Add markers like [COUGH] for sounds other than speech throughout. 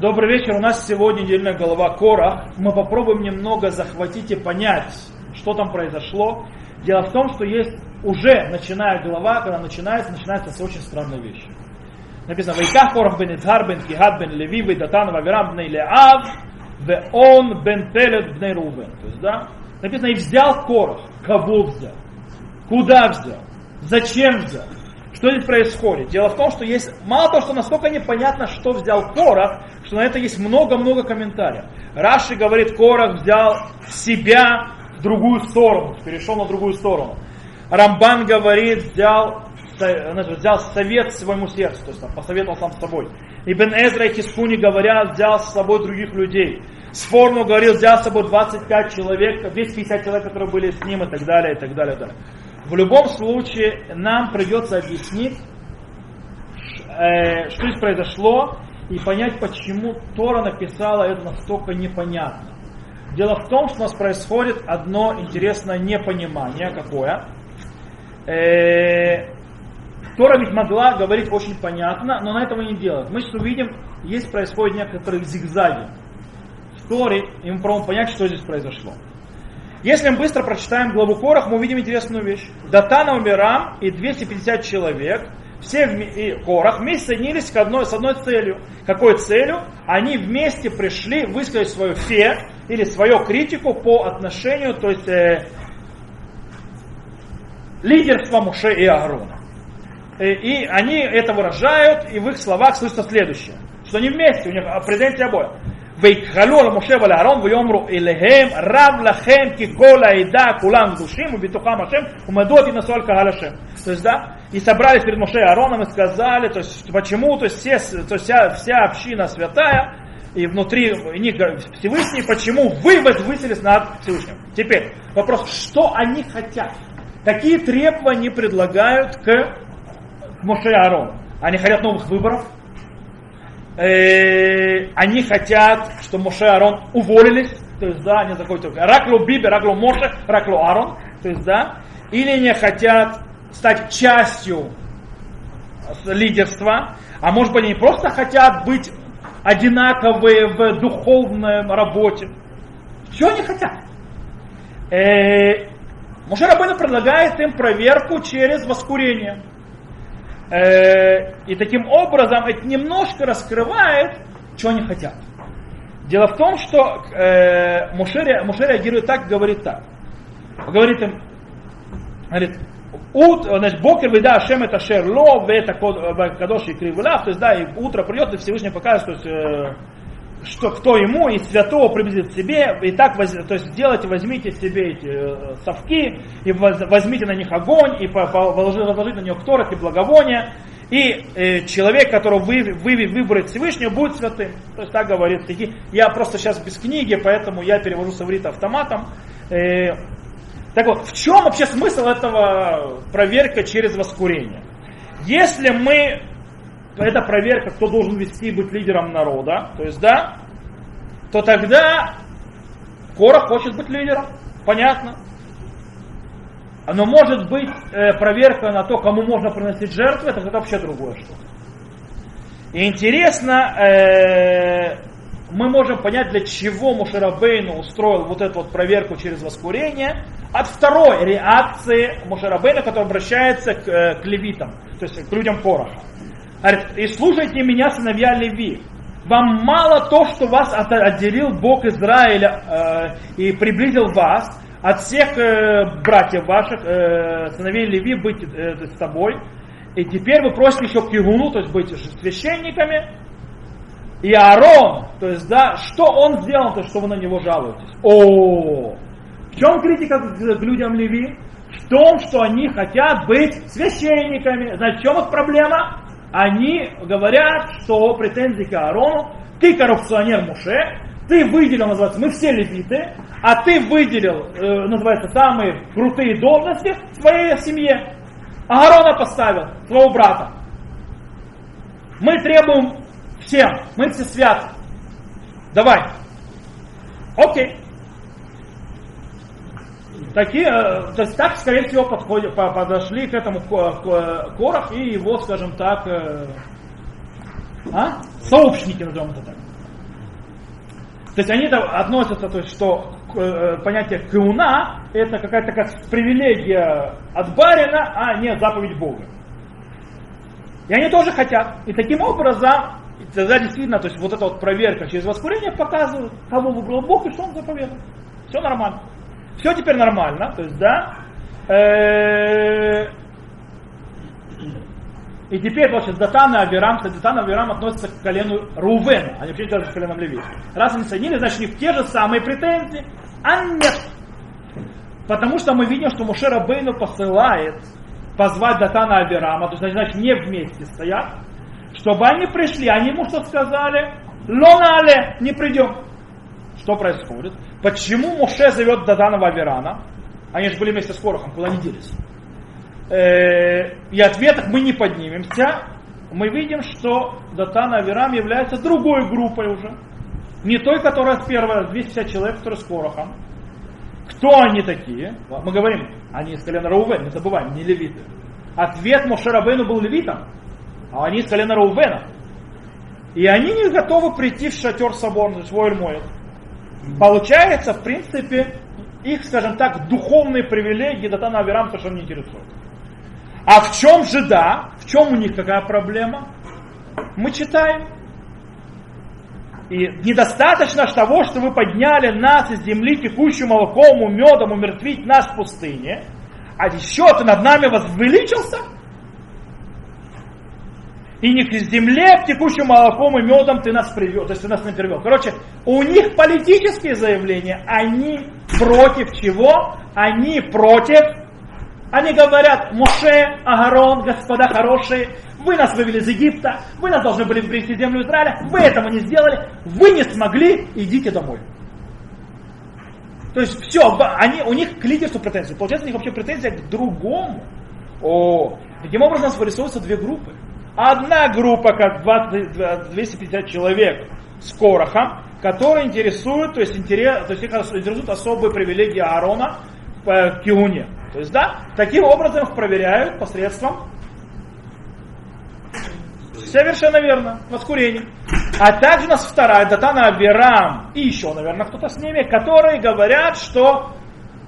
Добрый вечер. У нас сегодня недельная голова Кора. Мы попробуем немного захватить и понять, что там произошло. Дело в том, что есть уже начиная глава, когда начинается, начинается с очень странной вещи. Написано, Вайках Корах бен Ицхар бен Кихат бен Леви, Вайдатан Вавирам бен Леав, Ве он бен Пелет бен Рувен. То есть, да, написано, и взял Корах. Кого взял? Куда взял? Зачем взял? Что здесь происходит? Дело в том, что есть мало того, что настолько непонятно, что взял Корах, что на это есть много-много комментариев. Раши говорит, Корах взял себя в другую сторону, перешел на другую сторону. Рамбан говорит, взял, значит, взял совет своему сердцу, то есть там, посоветовал сам с собой. Ибн Эзра и Кискуни говорят, взял с собой других людей. Сформу говорил, взял с собой 25 человек, 250 человек, которые были с ним и так далее, и так далее, и так далее. В любом случае, нам придется объяснить, э, что здесь произошло, и понять, почему Тора написала это настолько непонятно. Дело в том, что у нас происходит одно интересное непонимание. Какое? Э, Тора ведь могла говорить очень понятно, но на этого не делает. Мы сейчас увидим, есть происходят некоторые зигзаги в Торе, и мы пробуем понять, что здесь произошло. Если мы быстро прочитаем главу Корах, мы увидим интересную вещь. Датана Умирам и 250 человек, все в, и Корах вместе соединились к одной, с одной целью. Какой целью? Они вместе пришли высказать свою фе или свою критику по отношению, то есть э, лидерства Муше и Аарона. Э, и они это выражают, и в их словах слышится следующее, что они вместе, у них претензии обоих. ויקחלו על משה ועל אהרון ויאמרו אליהם רב לכם כי כל העדה כולם קדושים ובתוכם השם ומדוע תנסו על קהל השם. То есть, да, и собрались перед Моше и Аароном и сказали, то есть, почему, то есть, все, то есть вся, вся община святая, и внутри них Всевышний, почему вы возвысились над Всевышним. Теперь вопрос, что они хотят? Какие требования предлагают к, к Моше и Аарону? Они хотят новых выборов? э, они хотят, чтобы Моше и Арон уволились, то есть, да, они заходят только Раклу Биби, Раклу Моше, Раклу Арон, то есть, да, или они хотят стать частью лидерства, а может быть они просто хотят быть одинаковые в духовной работе. Что они хотят? Э, Моше Рабыну предлагает им проверку через воскурение. Э, и таким образом это немножко раскрывает, что они хотят. Дело в том, что э, Муше, реагирует так, говорит так. Говорит им, говорит, Ут, значит, Бокер выда Ашем это шерло, в это кадош и кривлав, то есть, да, и утро придет, и Всевышний покажет, то есть, э, что кто ему и святого приблизит к себе, и так, то есть сделайте, возьмите себе эти э, совки, и возьмите на них огонь, и возложите на них кторок и благовония, и э, человек, которого вы, вы выбрать Всевышнего, будет святым. То есть так говорит стихи. Я просто сейчас без книги, поэтому я перевожу с автоматом. Э, так вот, в чем вообще смысл этого проверка через воскурение? Если мы это проверка, кто должен вести и быть лидером народа, то есть, да, то тогда Кора хочет быть лидером, понятно. Но может быть э, проверка на то, кому можно приносить жертвы, это, вообще другое что-то. И интересно, э, мы можем понять, для чего Мушарабейну устроил вот эту вот проверку через воскурение, от второй реакции Мушарабейна, который обращается к, э, к левитам, то есть к людям Короха. И слушайте меня, сыновья Леви. Вам мало то, что вас отделил Бог Израиля э, и приблизил вас от всех э, братьев ваших, э, сыновей Леви, быть э, с тобой. И теперь вы просите еще кигуну, то есть быть священниками. И Аарон, то есть, да, что он сделал, то что вы на него жалуетесь? О, в чем критика к людям Леви? В том, что они хотят быть священниками. Значит, в чем их проблема? Они говорят, что претензии к Аарону, ты коррупционер Муше, ты выделил, называется, мы все левиты, а ты выделил, э, называется, самые крутые должности в своей семье. Аарона поставил, своего брата. Мы требуем всем, мы все святы. Давай. Окей. Такие, э, то есть так, скорее всего, подходят, подошли к этому Корах и его, скажем так, э, а? сообщники, назовем это так. То есть они относятся, то есть, что э, понятие куна это какая-то такая привилегия от барина, а не заповедь Бога. И они тоже хотят. И таким образом, тогда действительно, то есть вот эта вот проверка через воскурение показывает, кого выбрал Бог и что он заповедал. Все нормально. Все теперь нормально. То есть, да, э, и теперь, значит, Датан и Авирам, кстати, Датан и Авирам относятся к колену Рувена, они вообще даже к коленам Леви. Раз они соединились, значит, у них те же самые претензии, а нет. Потому что мы видим, что Мушера Бейну посылает позвать Датана и Авирама, то есть, значит, не вместе стоят, чтобы они пришли, они ему что сказали? Лонале, не придем. Что происходит? Почему Муше зовет Датана и Авирана? Они же были вместе с Корохом, куда они делись? Э, и ответах мы не поднимемся, мы видим, что Датан и Авирам являются другой группой уже. Не той, которая с первой, 250 человек, которые с Корохом. Кто они такие? Мы говорим, они из колена Раувена, не забываем, не левиты. Ответ Мошерабейну был левитом, а они из колена Раувена. И они не готовы прийти в шатер соборный, свой Моет. Получается, в принципе, их, скажем так, духовные привилегии Датана Авирам совершенно не интересуют. А в чем же да? В чем у них какая проблема? Мы читаем. И недостаточно того, что вы подняли нас из земли, текущим молоком и медом, умертвить нас в пустыне, а еще ты над нами возвеличился? И не к земле, к текущим молоком и медом ты нас привел, то есть ты нас не привел. Короче, у них политические заявления, они против чего? Они против они говорят, Моше, Агарон, господа хорошие, вы нас вывели из Египта, вы нас должны были привести в землю Израиля, вы этого не сделали, вы не смогли, идите домой. То есть все, они, у них к лидерству претензии. Получается, у них вообще претензия к другому. О, таким образом у нас вырисовываются две группы. Одна группа, как 20, 250 человек с Корохом, которые интересуют, то есть, интерес, то есть их интересуют особые привилегии Аарона по Киуне. То есть, да, таким образом их проверяют посредством Совершенно верно, воскурение. А также у нас вторая, Датана Авирам и еще, наверное, кто-то с ними, которые говорят, что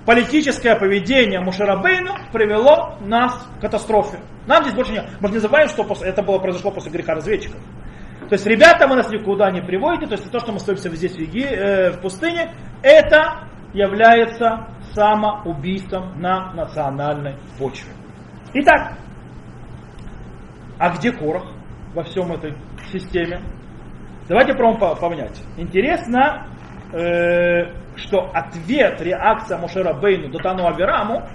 политическое поведение Мушарабейну привело нас к катастрофе. Нам здесь больше не... Мы не забываем, что это было, произошло после греха разведчиков. То есть, ребята, вы нас никуда не приводите, то есть то, что мы остаемся здесь в, Еги, э, в пустыне, это является самоубийством на национальной почве. Итак, а где Корах во всем этой системе? Давайте пробуем понять. Интересно, э, что ответ, реакция Мушера Бейну Датану Авираму,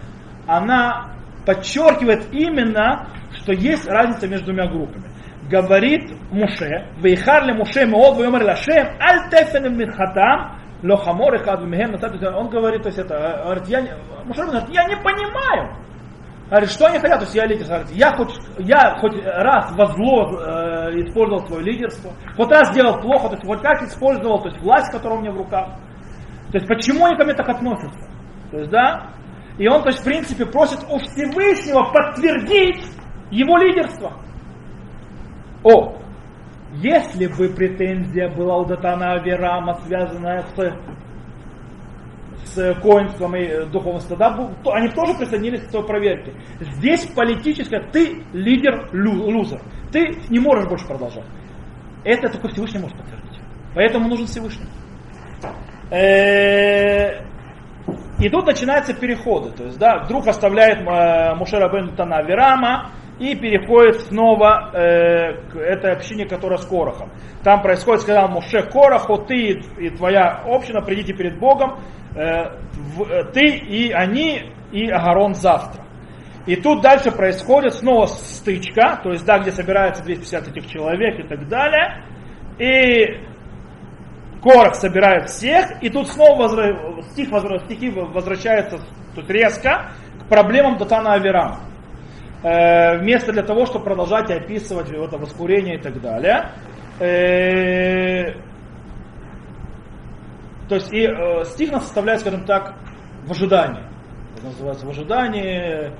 она подчеркивает именно, что есть разница между двумя группами. Говорит Муше, Вейхар Муше Меод Вейомер Лашем, Аль Тефен Мирхатам, Лохамор и Хадмихем, он говорит, то есть это, говорит, я, Мушар говорит, я не понимаю. Говорит, что они хотят, то есть я лидер, говорит, я хоть, я хоть раз во зло э, использовал свое лидерство, хоть раз сделал плохо, то есть хоть как использовал, то есть власть, которая у меня в руках. То есть почему они ко мне так относятся? То есть, да, и он, то есть, в принципе, просит у Всевышнего подтвердить его лидерство. О, если бы претензия была у Датана Аверама, связанная с, с коинством и духовностью, да, то они тоже присоединились к той проверке. Здесь политическая, ты лидер лузер. Ты не можешь больше продолжать. Это только Всевышний может подтвердить. Поэтому нужен Всевышний. Э, и тут начинаются переходы. То есть, да, вдруг оставляет э, Мушера бен Верама, и переходит снова э, к этой общине, которая с Корохом. Там происходит, сказал Муше Короху, ты и твоя община, придите перед Богом, ты и они, и Агарон завтра. И тут дальше происходит снова стычка, то есть да, где собирается 250 этих человек и так далее. И Корох собирает всех, и тут снова возра... стих, возра... стихи возвращаются тут резко к проблемам Датана Аверама. Э, вместо для того, чтобы продолжать описывать это воскурение и так далее. Э, то есть и э, стих нас составляет, скажем так, в ожидании. Это называется в ожидании.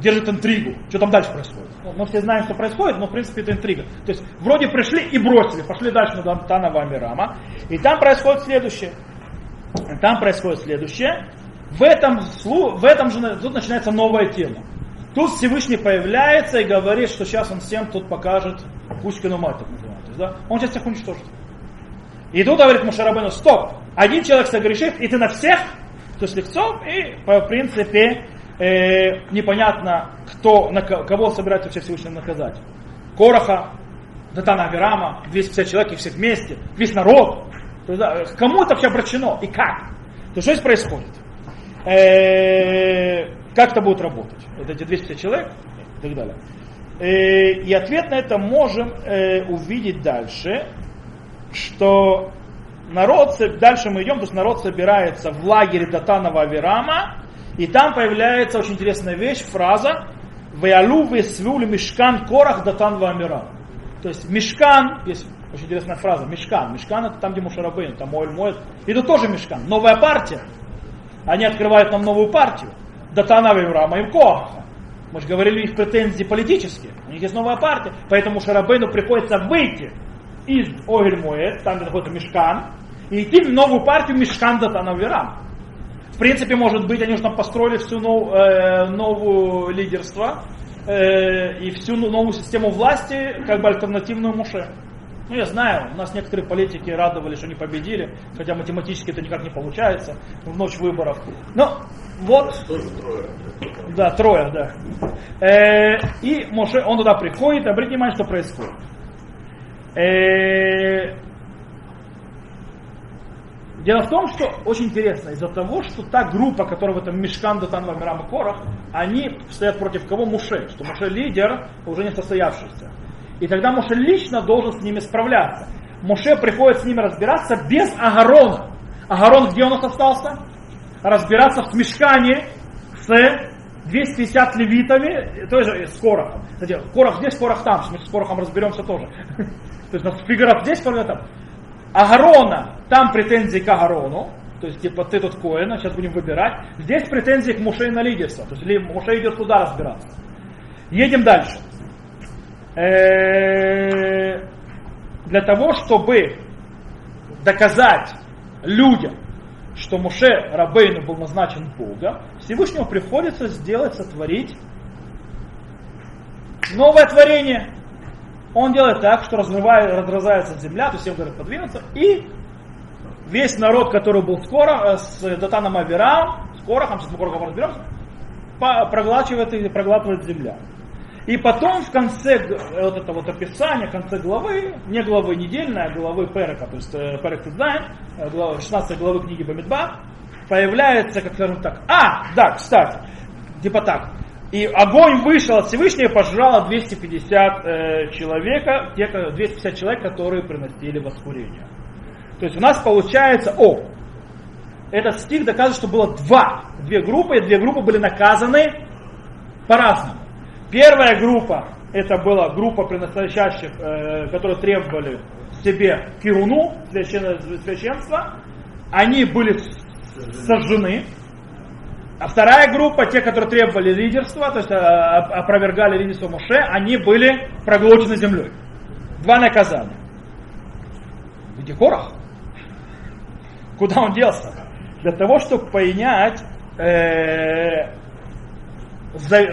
Держит интригу, что там дальше происходит. Ну, мы все знаем, что происходит, но в принципе это интрига. То есть вроде пришли и бросили, пошли дальше на Дантана Амирама, и там происходит следующее. Там происходит следующее. В этом, в этом же тут начинается новая тема. Тут Всевышний появляется и говорит, что сейчас он всем тут покажет Пушкину мать, так называется. Да? Он сейчас всех уничтожит. И тут говорит Мушарабену, стоп, один человек согрешит, и ты на всех, то есть легцов, и в принципе э, непонятно, кто, на кого собирается вообще Всевышний наказать. Короха, Датана Авирама, 250 человек и все вместе, весь народ. Кому это вообще обращено и как? То что здесь происходит? Э, как это будет работать? Вот эти 250 человек и так далее. Э, и ответ на это можем э, увидеть дальше, что народ, дальше мы идем, то есть народ собирается в лагере Датанова Авирама, и там появляется очень интересная вещь, фраза «Веалу весвюль мешкан корах датан вамира». То есть мешкан, есть очень интересная фраза, мешкан. Мешкан это там, где Мушарабейн, там моет. И это тоже мешкан. Новая партия. Они открывают нам новую партию. Датана Вамира, им Коаха. Мы же говорили, их претензии политические. У них есть новая партия. Поэтому Шарабейну приходится выйти из Огель Моэт, там где находится Мешкан, и идти в новую партию Мешкан Датана Вирам. В принципе, может быть, они уже там построили всю нов, э, новую лидерство э, и всю новую систему власти, как бы альтернативную Муше. Ну, я знаю, у нас некоторые политики радовались, что они победили, хотя математически это никак не получается в ночь выборов. Но вот... трое. Да, трое, да. Э, и Моше, он туда приходит, обратите внимание, что происходит. Э, Дело в том, что очень интересно, из-за того, что та группа, которая в этом Мешкан, Датан, Вамирам и Корах, они стоят против кого? Муше. Что Муше лидер, уже не состоявшийся. И тогда Муше лично должен с ними справляться. Муше приходит с ними разбираться без Агарона. Агарон где у нас остался? Разбираться в Мешкане с 250 левитами, то есть с Корохом. Кстати, Корох здесь, Корох там, мы с Корохом разберемся тоже. [LAUGHS] То есть у нас фигурат здесь, Корох там. Агарона, там претензии к Агарону, то есть типа ты тут Коэна, сейчас будем выбирать. Здесь претензии к Муше на лидерство, то есть Муше идет туда разбираться. Едем дальше. Э, для того, чтобы доказать людям, что Муше Рабейну был назначен Богом, Всевышнему приходится сделать, сотворить новое творение – он делает так, что разрывает, разрезается земля, то есть всем говорят подвинуться, и весь народ, который был скоро, э, с Датаном Авирам, с Корохом, сейчас мы Корохом разберемся, проглачивает и проглатывает земля. И потом в конце вот этого вот описания, в конце главы, не главы недельной, а главы פרק а, то есть э, פרק ט״ז, 16 э, главы книги Бамидбар, появляется, как скажем так, а, да, кстати, типа так, и огонь вышел от Всевышнего и пожрало 250 э, человека, те, 250 человек, которые приносили воскурение. То есть у нас получается, о, этот стих доказывает, что было два, две группы, и две группы были наказаны по-разному. Первая группа, это была группа приносящих, э, которые требовали себе кируну, священства, они были сожжены, а вторая группа, те, которые требовали лидерства, то есть а, опровергали лидерство Моше, они были проглочены землей. Два наказания. Где Корах? Куда он делся? Для того, чтобы понять, э, за,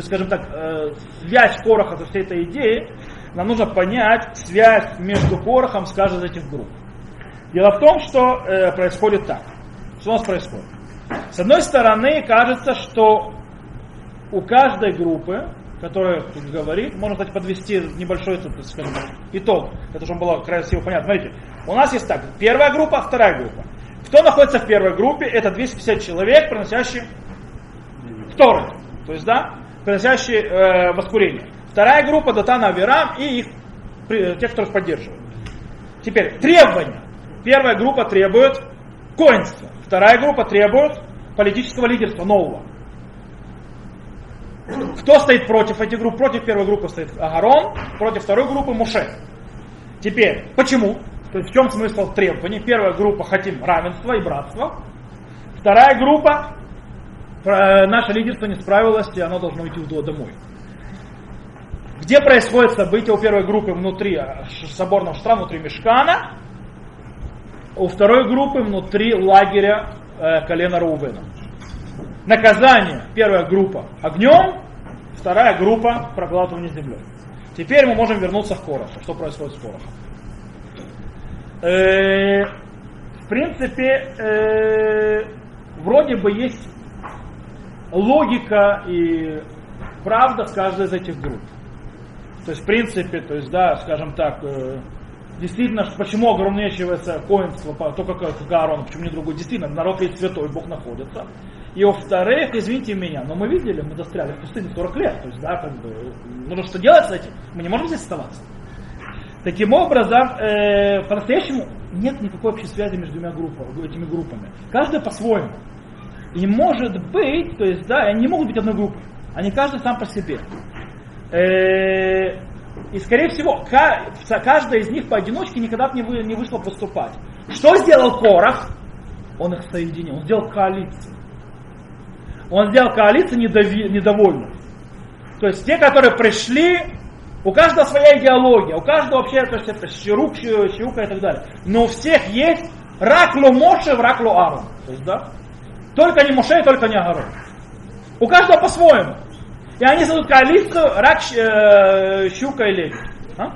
скажем так, э, связь Короха со всей этой идеей, нам нужно понять связь между Корохом с каждой из этих групп. Дело в том, что э, происходит так. Что у нас происходит? С одной стороны, кажется, что у каждой группы, которая тут говорит, можно, кстати, подвести небольшой тут, скажем, итог, это чтобы было красиво понятно. Смотрите, у нас есть так, первая группа, вторая группа. Кто находится в первой группе? Это 250 человек, приносящие второй, то есть, да, приносящие э, воскурение. Вторая группа Датана Авирам и их, тех, кто их поддерживает. Теперь, требования. Первая группа требует коинства. Вторая группа требует политического лидерства нового. Кто стоит против этих групп? Против первой группы стоит Агарон, против второй группы Муше. Теперь, почему? То есть в чем смысл требований? Первая группа хотим равенства и братства. Вторая группа наше лидерство не справилось, и оно должно идти домой. Где происходит событие у первой группы внутри а, соборного штра, внутри мешкана, у второй группы внутри лагеря э, колена Рувена. Наказание. Первая группа огнем, вторая группа проглатывание землей. Теперь мы можем вернуться к Короху. Что происходит с Корохом? Э, в принципе, э, вроде бы есть логика и правда с каждой из этих групп. То есть, в принципе, то есть, да, скажем так, э, действительно, почему ограничивается коинство только к Аарону, почему не другой? Действительно, народ есть святой, Бог находится. И во-вторых, извините меня, но мы видели, мы застряли в пустыне 40 лет. То есть, да, как бы, нужно что делать с этим? Мы не можем здесь оставаться. Таким образом, э, по-настоящему нет никакой общей связи между двумя группами, этими группами. Каждая по-своему. И может быть, то есть, да, они не могут быть одной группой. Они каждый сам по себе. Э, и, скорее всего, каждая из них поодиночке никогда бы не вышла поступать. Что сделал Корах? Он их соединил, он сделал коалицию. Он сделал коалицию недовольных. То есть те, которые пришли, у каждого своя идеология, у каждого вообще то есть это щерук, щерука и так далее. Но у всех есть раклу Моше, раклу Арон. То есть, да? Только не Моше, только не Агарон. У каждого по-своему. И они создают коалицию рак, э, щука и лебедь. А?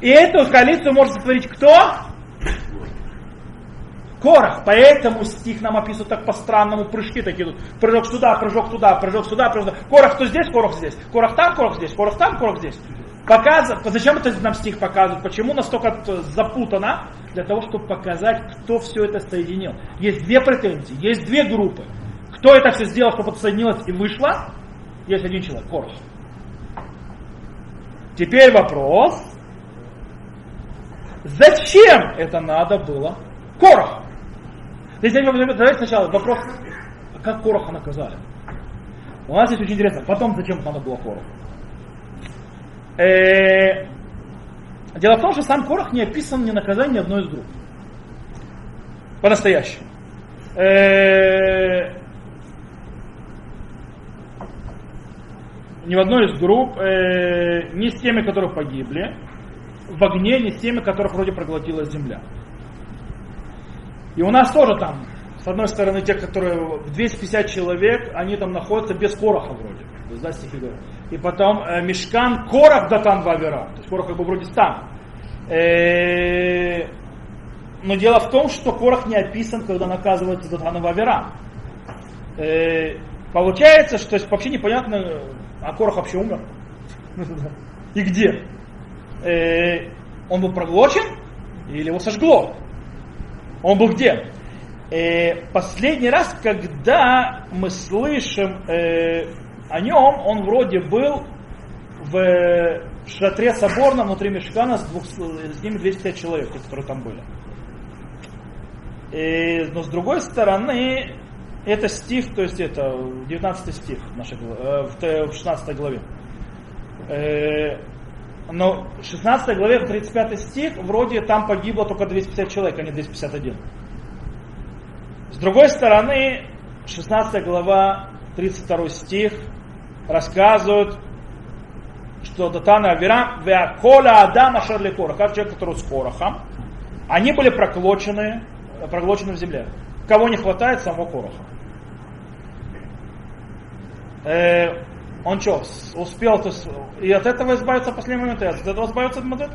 И эту коалицию может сотворить кто? Корах. Поэтому стих нам описывают так по-странному, прыжки такие тут. Прыжок сюда, прыжок туда, прыжок сюда, прыжок сюда. Корах кто здесь, корах здесь. Корах там, корах здесь, корах там, корах здесь. Показывает, зачем это нам стих показывает? Почему настолько запутано? Для того, чтобы показать, кто все это соединил. Есть две претензии, есть две группы. Кто это все сделал, чтобы это соединилось и вышло? Есть один человек, Корах. Теперь вопрос. Зачем это надо было Короху? Давайте сначала вопрос, как Короха наказали. У нас здесь очень интересно. Потом, зачем надо было Короху? Э, дело в том, что сам Корох не описан ни наказание ни одной из групп. По-настоящему. Э, ни в одной из групп, э, ни с теми, которые погибли в огне, ни с теми, которых вроде проглотила земля. И у нас тоже там, с одной стороны, те, которые 250 человек, они там находятся без короха вроде. То есть, да, стихи. И потом э, мешкан корах датан вавера. То есть корах как бы вроде там. Э, но дело в том, что корах не описан, когда наказывается датан вавера. Э, получается, что есть, вообще непонятно, а корах вообще умер. И где? Э, он был проглочен или его сожгло? Он был где? Э, последний раз, когда мы слышим э, о нем, он вроде был в шатре соборном внутри Мешкана с, двух, с ними 250 человек, которые там были. И, но с другой стороны, это стих, то есть это 19 стих нашей, э, в 16 главе. Э, но в 16 главе, 35 стих, вроде там погибло только 250 человек, а не 251. С другой стороны, 16 глава, 32 стих, рассказывает, что Датана Авирам, Веакола Адама Шарли Кора, как человек, который с Корохом, они были проглочены, проглочены в земле. Кого не хватает, самого Короха. Э, он что, успел то, и от этого избавиться в последний момент, и от этого избавиться от момент?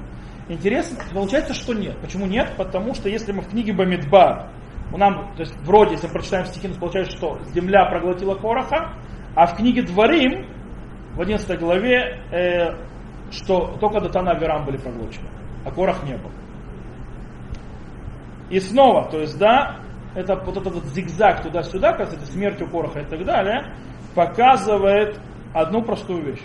Интересно, получается, что нет. Почему нет? Потому что если мы в книге Бамидбар, у нам, то есть вроде, если мы прочитаем стихи, то получается, что земля проглотила Короха, а в книге Дворим, в 11 главе, э, что только Датана и Верам были проглочены, а Корах не был. И снова, то есть, да, это вот этот зигзаг туда-сюда, касается смертью Короха и так далее, показывает одну простую вещь.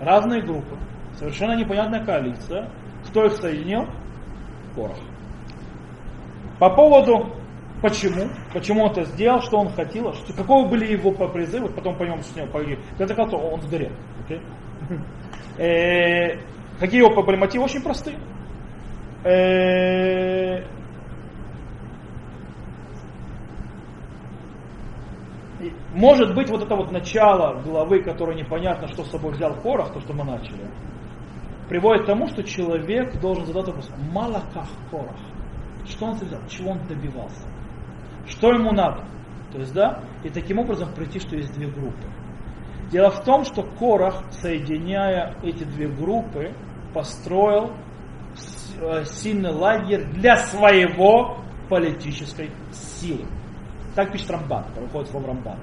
Разные группы, совершенно непонятная коалиция. Кто их соединил? Корох. По поводу почему, почему он это сделал, что он хотел, что, каковы были его призывы, потом поймем, что с него погиб. В конце концов, он сгорел. Okay? [LAUGHS] Э, какие его мотивы? Очень простые. Э, может быть, вот это вот начало главы, которое непонятно, что с собой взял Корах, то, что мы начали, приводит к тому, что человек должен задать вопрос, малаках Корах. Что он взял? Чего он добивался? Что ему надо? То есть, да, и таким образом прийти, что есть две группы. Дело в том, что Корах, соединяя эти две группы, построил э, сильный лагерь для своего политической силы. Так пишет Рамбан, выходит слово Рамбан.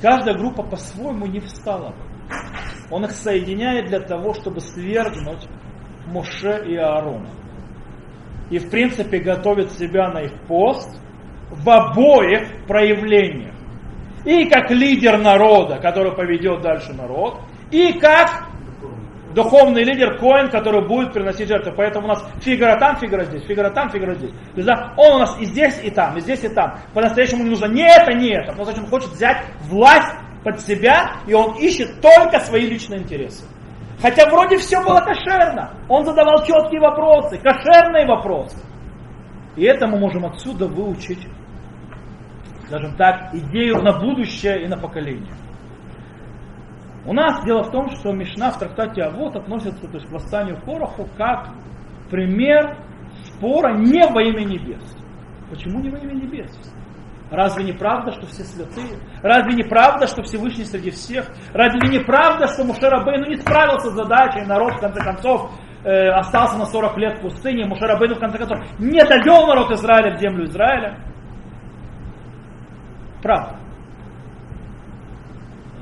Каждая группа по-своему не встала. Он их соединяет для того, чтобы свергнуть Моше и Аарона. И в принципе готовит себя на их пост в обоих проявлениях. И как лидер народа, который поведет дальше народ, и как духовный лидер Коин, который будет приносить жертвы. Поэтому у нас фигура там, фигура здесь, фигура там, фигура здесь. То он у нас и здесь, и там, и здесь, и там. По-настоящему не нужно не это, не это. Он хочет взять власть под себя, и он ищет только свои личные интересы. Хотя вроде все было кошерно. Он задавал четкие вопросы, кошерные вопросы. И это мы можем отсюда выучить, скажем так, идею на будущее и на поколение. У нас дело в том, что Мишна в трактате Авод относится то есть, к восстанию Короху как пример спора не во имя небес. Почему не во имя небес? Разве не правда, что все святые? Разве не правда, что Всевышний среди всех? Разве не правда, что Мушарабейну не справился с задачей, народ в конце концов э, остался на 40 лет в пустыне, Мушарабейну в конце концов не довел народ Израиля в землю Израиля? Правда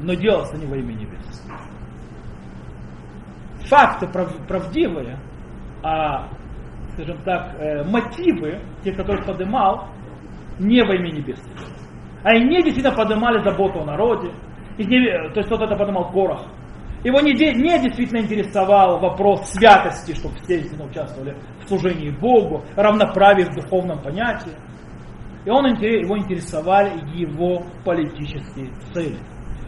но делался не во имя небес. Факты правдивые, а, скажем так, э, мотивы, те, которые подымал, не во имя небес. Они действительно поднимали заботу о народе, и не, то есть вот это поднимал Корах. Его не, не действительно интересовал вопрос святости, чтобы все действительно участвовали в служении Богу, равноправие в духовном понятии. И он, его интересовали его политические цели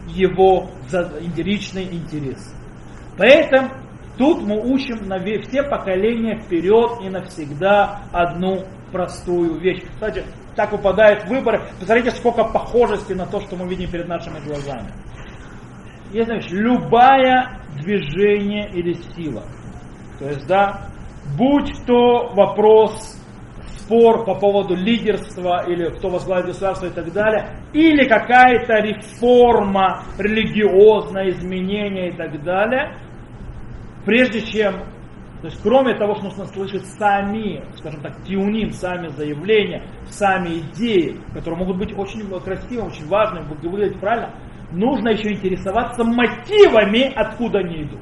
его личный интерес. Поэтому тут мы учим на все поколения вперед и навсегда одну простую вещь. Кстати, так выпадает выборы. Посмотрите, сколько похожести на то, что мы видим перед нашими глазами. Есть, знаешь, любая движение или сила. То есть, да, будь то вопрос спор по поводу лидерства или кто возглавит государство и так далее, или какая-то реформа религиозное изменение и так далее, прежде чем, то есть кроме того, что нужно слышать сами, скажем так, тиуним, сами заявления, сами идеи, которые могут быть очень красивыми, очень важными, выглядеть правильно, нужно еще интересоваться мотивами, откуда они идут.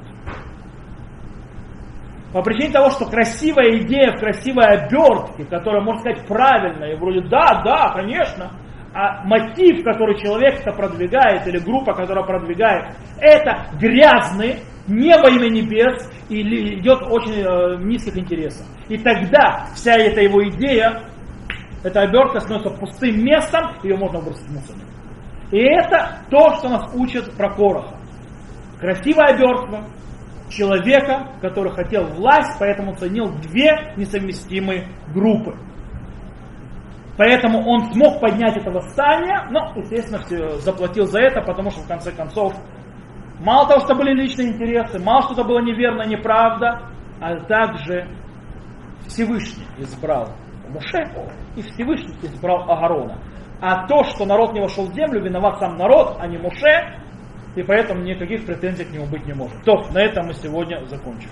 По причине того, что красивая идея в красивой обертке, которая, можно сказать, правильная, и вроде да, да, конечно, а мотив, который человек это продвигает, или группа, которая продвигает, это грязный, не во имя небес, или идет очень э, низких интересов. И тогда вся эта его идея, эта обертка становится пустым местом, ее можно бросить в мусор. И это то, что нас учат про Короха. Красивая обертка, человека, который хотел власть, поэтому ценил две несовместимые группы. Поэтому он смог поднять это восстание, но, естественно, заплатил за это, потому что в конце концов мало того, что были личные интересы, мало что-то было неверно, неправда, а также Всевышний избрал Муше и Всевышний избрал Агарона. А то, что народ не вошел в землю, виноват сам народ, а не Муше, и поэтому никаких претензий к нему быть не может. То, на этом мы сегодня закончим.